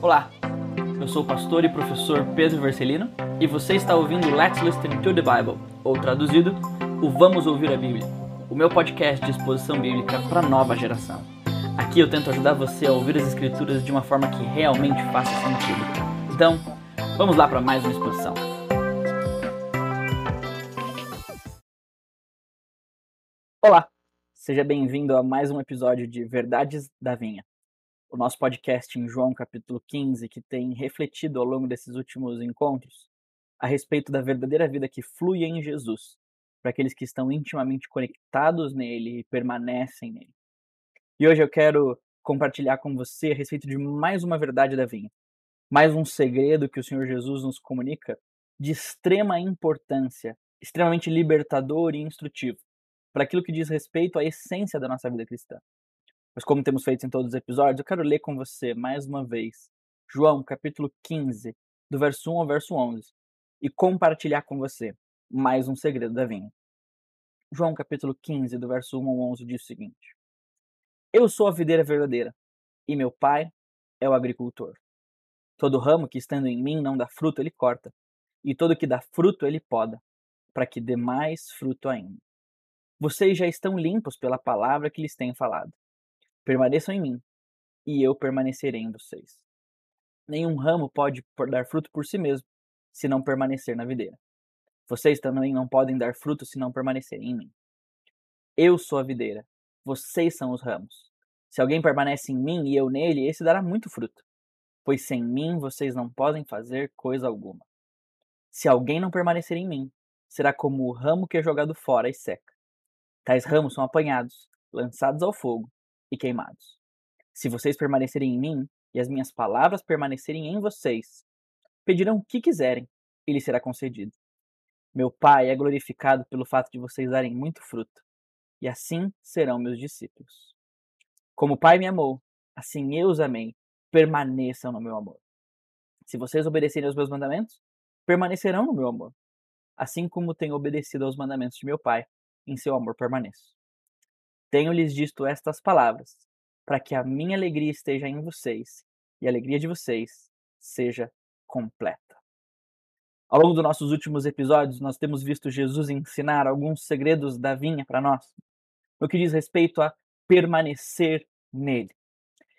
Olá, eu sou o pastor e professor Pedro Vercelino e você está ouvindo Let's Listen to the Bible, ou traduzido, o Vamos Ouvir a Bíblia, o meu podcast de exposição bíblica para nova geração. Aqui eu tento ajudar você a ouvir as escrituras de uma forma que realmente faça sentido. Então, vamos lá para mais uma exposição. Olá, seja bem-vindo a mais um episódio de Verdades da Vinha o nosso podcast em João capítulo 15, que tem refletido ao longo desses últimos encontros a respeito da verdadeira vida que flui em Jesus, para aqueles que estão intimamente conectados nele e permanecem nele. E hoje eu quero compartilhar com você a respeito de mais uma verdade da vinha, mais um segredo que o Senhor Jesus nos comunica de extrema importância, extremamente libertador e instrutivo para aquilo que diz respeito à essência da nossa vida cristã. Mas como temos feito em todos os episódios, eu quero ler com você mais uma vez João, capítulo 15, do verso 1 ao verso 11, e compartilhar com você mais um segredo da vinha. João, capítulo 15, do verso 1 ao 11, diz o seguinte: Eu sou a videira verdadeira, e meu pai é o agricultor. Todo ramo que estando em mim não dá fruto, ele corta, e todo que dá fruto, ele poda, para que dê mais fruto ainda. Vocês já estão limpos pela palavra que lhes tenho falado. Permaneçam em mim, e eu permanecerei em vocês. Nenhum ramo pode dar fruto por si mesmo, se não permanecer na videira. Vocês também não podem dar fruto se não permanecerem em mim. Eu sou a videira, vocês são os ramos. Se alguém permanece em mim e eu nele, esse dará muito fruto, pois sem mim vocês não podem fazer coisa alguma. Se alguém não permanecer em mim, será como o ramo que é jogado fora e seca. Tais ramos são apanhados, lançados ao fogo e queimados. Se vocês permanecerem em mim e as minhas palavras permanecerem em vocês, pedirão o que quiserem e lhes será concedido. Meu Pai é glorificado pelo fato de vocês darem muito fruto, e assim serão meus discípulos. Como o Pai me amou, assim eu os amei, permaneçam no meu amor. Se vocês obedecerem aos meus mandamentos, permanecerão no meu amor, assim como tenho obedecido aos mandamentos de meu Pai, em seu amor permaneço. Tenho-lhes dito estas palavras, para que a minha alegria esteja em vocês e a alegria de vocês seja completa. Ao longo dos nossos últimos episódios, nós temos visto Jesus ensinar alguns segredos da vinha para nós, no que diz respeito a permanecer nele.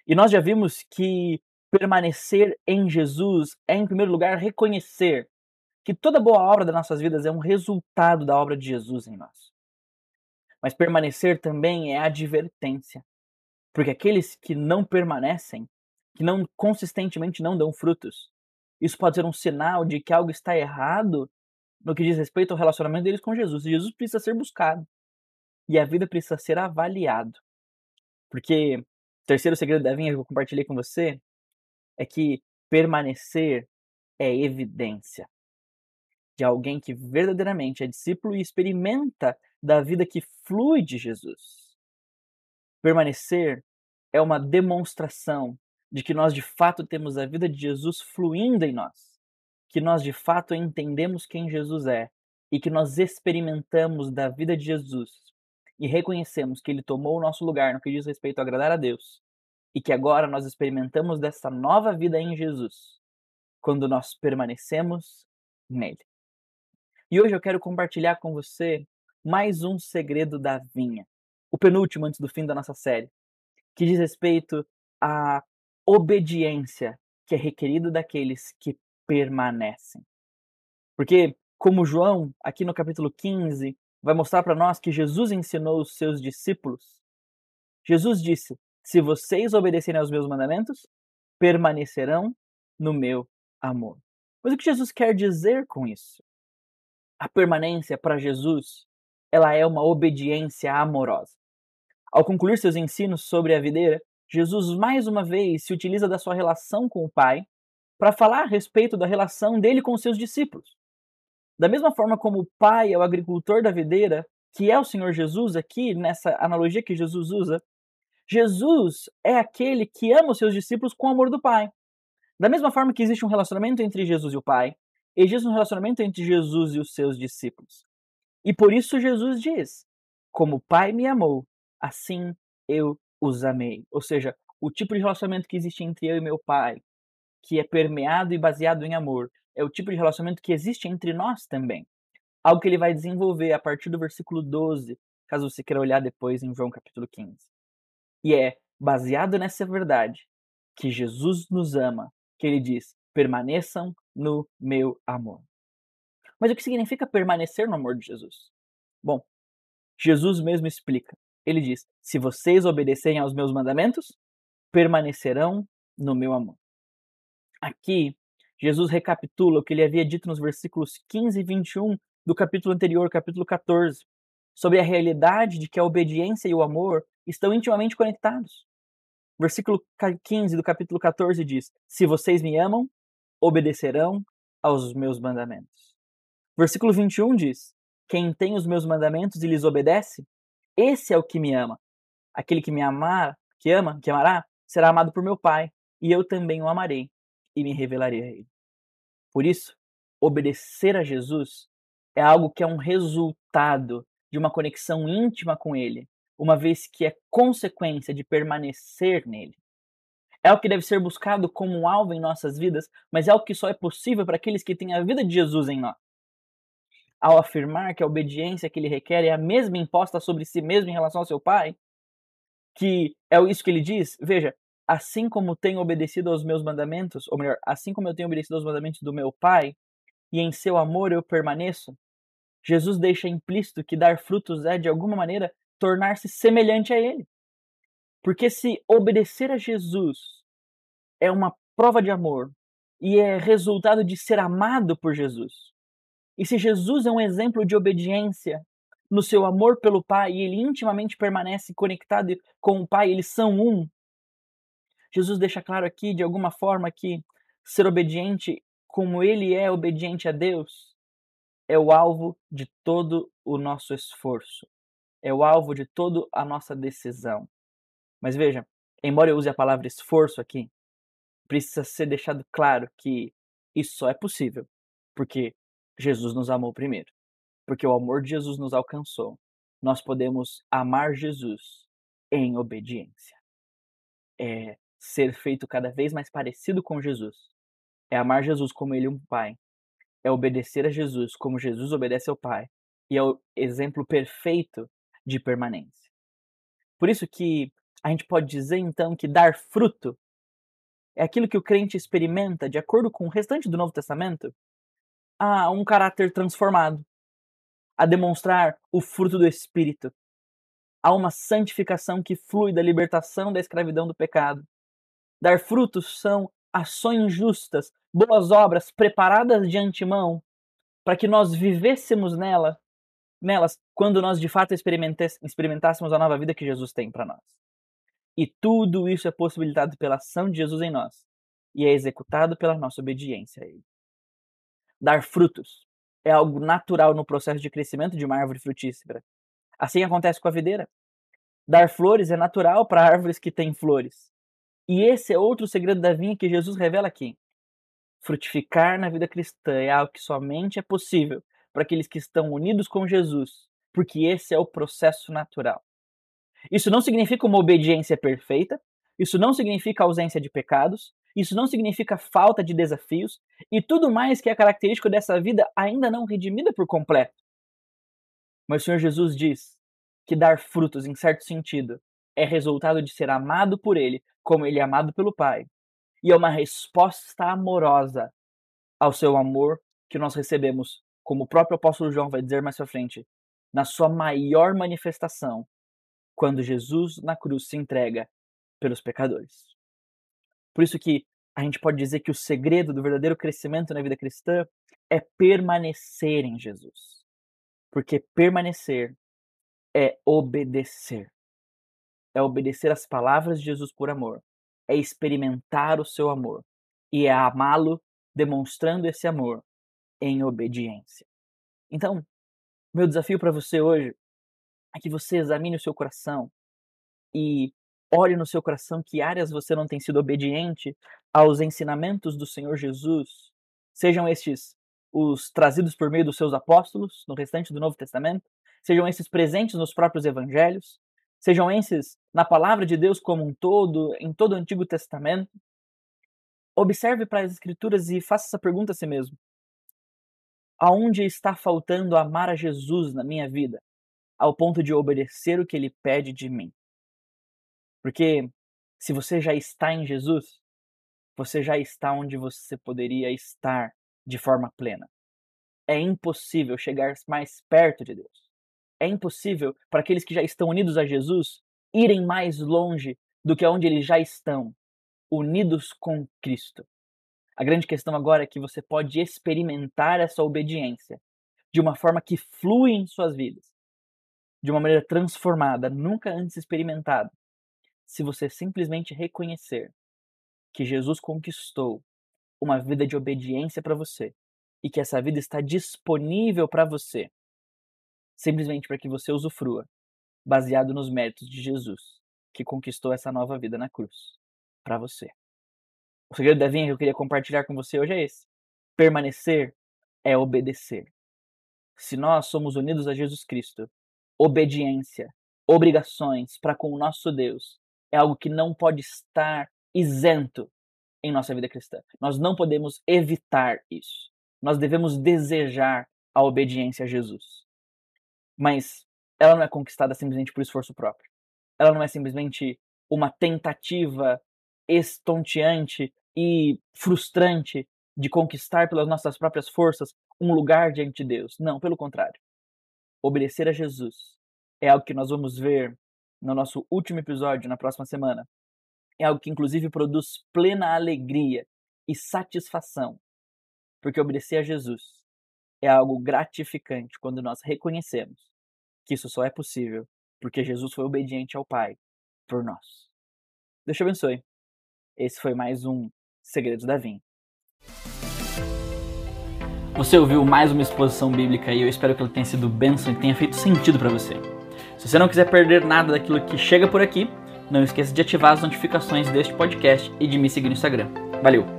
E nós já vimos que permanecer em Jesus é, em primeiro lugar, reconhecer que toda boa obra das nossas vidas é um resultado da obra de Jesus em nós. Mas permanecer também é advertência. Porque aqueles que não permanecem, que não consistentemente não dão frutos, isso pode ser um sinal de que algo está errado no que diz respeito ao relacionamento deles com Jesus. E Jesus precisa ser buscado. E a vida precisa ser avaliado. Porque o terceiro segredo da vinha que eu compartilhei com você é que permanecer é evidência de alguém que verdadeiramente é discípulo e experimenta da vida que flui de Jesus. Permanecer é uma demonstração de que nós de fato temos a vida de Jesus fluindo em nós, que nós de fato entendemos quem Jesus é e que nós experimentamos da vida de Jesus e reconhecemos que ele tomou o nosso lugar no que diz respeito a agradar a Deus e que agora nós experimentamos dessa nova vida em Jesus quando nós permanecemos nele. E hoje eu quero compartilhar com você mais um segredo da vinha, o penúltimo antes do fim da nossa série, que diz respeito à obediência que é requerida daqueles que permanecem. Porque, como João, aqui no capítulo 15, vai mostrar para nós que Jesus ensinou os seus discípulos. Jesus disse: Se vocês obedecerem aos meus mandamentos, permanecerão no meu amor. Mas o que Jesus quer dizer com isso? A permanência para Jesus ela é uma obediência amorosa. Ao concluir seus ensinos sobre a videira, Jesus mais uma vez se utiliza da sua relação com o Pai para falar a respeito da relação dele com seus discípulos. Da mesma forma como o Pai é o agricultor da videira, que é o Senhor Jesus aqui, nessa analogia que Jesus usa, Jesus é aquele que ama os seus discípulos com o amor do Pai. Da mesma forma que existe um relacionamento entre Jesus e o Pai, existe um relacionamento entre Jesus e os seus discípulos. E por isso Jesus diz: Como o Pai me amou, assim eu os amei. Ou seja, o tipo de relacionamento que existe entre eu e meu Pai que é permeado e baseado em amor. É o tipo de relacionamento que existe entre nós também. Algo que ele vai desenvolver a partir do versículo 12, caso você queira olhar depois em João capítulo 15. E é baseado nessa verdade que Jesus nos ama, que ele diz: permaneçam no meu amor. Mas o que significa permanecer no amor de Jesus? Bom, Jesus mesmo explica. Ele diz: Se vocês obedecerem aos meus mandamentos, permanecerão no meu amor. Aqui, Jesus recapitula o que ele havia dito nos versículos 15 e 21 do capítulo anterior, capítulo 14, sobre a realidade de que a obediência e o amor estão intimamente conectados. Versículo 15 do capítulo 14 diz: Se vocês me amam, obedecerão aos meus mandamentos. Versículo 21 diz: Quem tem os meus mandamentos e lhes obedece, esse é o que me ama. Aquele que me amar, que ama, que amará, será amado por meu Pai, e eu também o amarei e me revelarei a ele. Por isso, obedecer a Jesus é algo que é um resultado de uma conexão íntima com ele, uma vez que é consequência de permanecer nele. É o que deve ser buscado como um alvo em nossas vidas, mas é o que só é possível para aqueles que têm a vida de Jesus em nós. Ao afirmar que a obediência que ele requer é a mesma imposta sobre si mesmo em relação ao seu Pai, que é isso que ele diz, veja, assim como tenho obedecido aos meus mandamentos, ou melhor, assim como eu tenho obedecido aos mandamentos do meu Pai, e em seu amor eu permaneço, Jesus deixa implícito que dar frutos é, de alguma maneira, tornar-se semelhante a Ele. Porque se obedecer a Jesus é uma prova de amor e é resultado de ser amado por Jesus, e se Jesus é um exemplo de obediência no seu amor pelo Pai e ele intimamente permanece conectado com o Pai, eles são um. Jesus deixa claro aqui, de alguma forma, que ser obediente como ele é obediente a Deus é o alvo de todo o nosso esforço, é o alvo de toda a nossa decisão. Mas veja, embora eu use a palavra esforço aqui, precisa ser deixado claro que isso só é possível porque Jesus nos amou primeiro, porque o amor de Jesus nos alcançou. Nós podemos amar Jesus em obediência. É ser feito cada vez mais parecido com Jesus. É amar Jesus como ele é um pai é obedecer a Jesus como Jesus obedece ao Pai e é o exemplo perfeito de permanência. Por isso que a gente pode dizer então que dar fruto é aquilo que o crente experimenta de acordo com o restante do Novo Testamento a um caráter transformado, a demonstrar o fruto do Espírito, a uma santificação que flui da libertação da escravidão do pecado. Dar frutos são ações justas, boas obras preparadas de antemão, para que nós vivêssemos nela, nelas, quando nós de fato experimentássemos a nova vida que Jesus tem para nós. E tudo isso é possibilitado pela ação de Jesus em nós e é executado pela nossa obediência a Ele. Dar frutos é algo natural no processo de crescimento de uma árvore frutífera. Assim acontece com a videira. Dar flores é natural para árvores que têm flores. E esse é outro segredo da vinha que Jesus revela aqui. Frutificar na vida cristã é algo que somente é possível para aqueles que estão unidos com Jesus, porque esse é o processo natural. Isso não significa uma obediência perfeita, isso não significa ausência de pecados, isso não significa falta de desafios e tudo mais que é característico dessa vida ainda não redimida por completo. Mas o Senhor Jesus diz que dar frutos, em certo sentido, é resultado de ser amado por Ele como ele é amado pelo Pai. E é uma resposta amorosa ao seu amor que nós recebemos, como o próprio apóstolo João vai dizer mais à frente, na sua maior manifestação, quando Jesus na cruz se entrega pelos pecadores. Por isso que a gente pode dizer que o segredo do verdadeiro crescimento na vida cristã é permanecer em Jesus. Porque permanecer é obedecer é obedecer às palavras de Jesus por amor, é experimentar o seu amor e é amá-lo demonstrando esse amor em obediência. Então, meu desafio para você hoje é que você examine o seu coração e olhe no seu coração que áreas você não tem sido obediente aos ensinamentos do Senhor Jesus, sejam estes os trazidos por meio dos seus apóstolos no restante do Novo Testamento, sejam esses presentes nos próprios evangelhos, sejam esses na palavra de Deus como um todo, em todo o Antigo Testamento, Observe para as Escrituras e faça essa pergunta a si mesmo: Aonde está faltando amar a Jesus na minha vida, ao ponto de obedecer o que ele pede de mim? Porque se você já está em Jesus, você já está onde você poderia estar de forma plena. É impossível chegar mais perto de Deus. É impossível para aqueles que já estão unidos a Jesus irem mais longe do que onde eles já estão, unidos com Cristo. A grande questão agora é que você pode experimentar essa obediência de uma forma que flui em suas vidas, de uma maneira transformada, nunca antes experimentada, se você simplesmente reconhecer que Jesus conquistou uma vida de obediência para você e que essa vida está disponível para você, simplesmente para que você usufrua, baseado nos méritos de Jesus, que conquistou essa nova vida na cruz para você. O segredo da vinha que eu queria compartilhar com você hoje é esse: permanecer é obedecer. Se nós somos unidos a Jesus Cristo, obediência, obrigações para com o nosso Deus é algo que não pode estar isento em nossa vida cristã. Nós não podemos evitar isso. Nós devemos desejar a obediência a Jesus. Mas ela não é conquistada simplesmente por esforço próprio. Ela não é simplesmente uma tentativa estonteante e frustrante de conquistar pelas nossas próprias forças um lugar diante de Deus. Não, pelo contrário. Obedecer a Jesus é algo que nós vamos ver no nosso último episódio na próxima semana. É algo que inclusive produz plena alegria e satisfação, porque obedecer a Jesus é algo gratificante quando nós reconhecemos que isso só é possível porque Jesus foi obediente ao Pai por nós. Deus te abençoe. Esse foi mais um Segredos da Vinha. Você ouviu mais uma exposição bíblica e eu espero que ela tenha sido bênção e tenha feito sentido para você. Se você não quiser perder nada daquilo que chega por aqui, não esqueça de ativar as notificações deste podcast e de me seguir no Instagram. Valeu!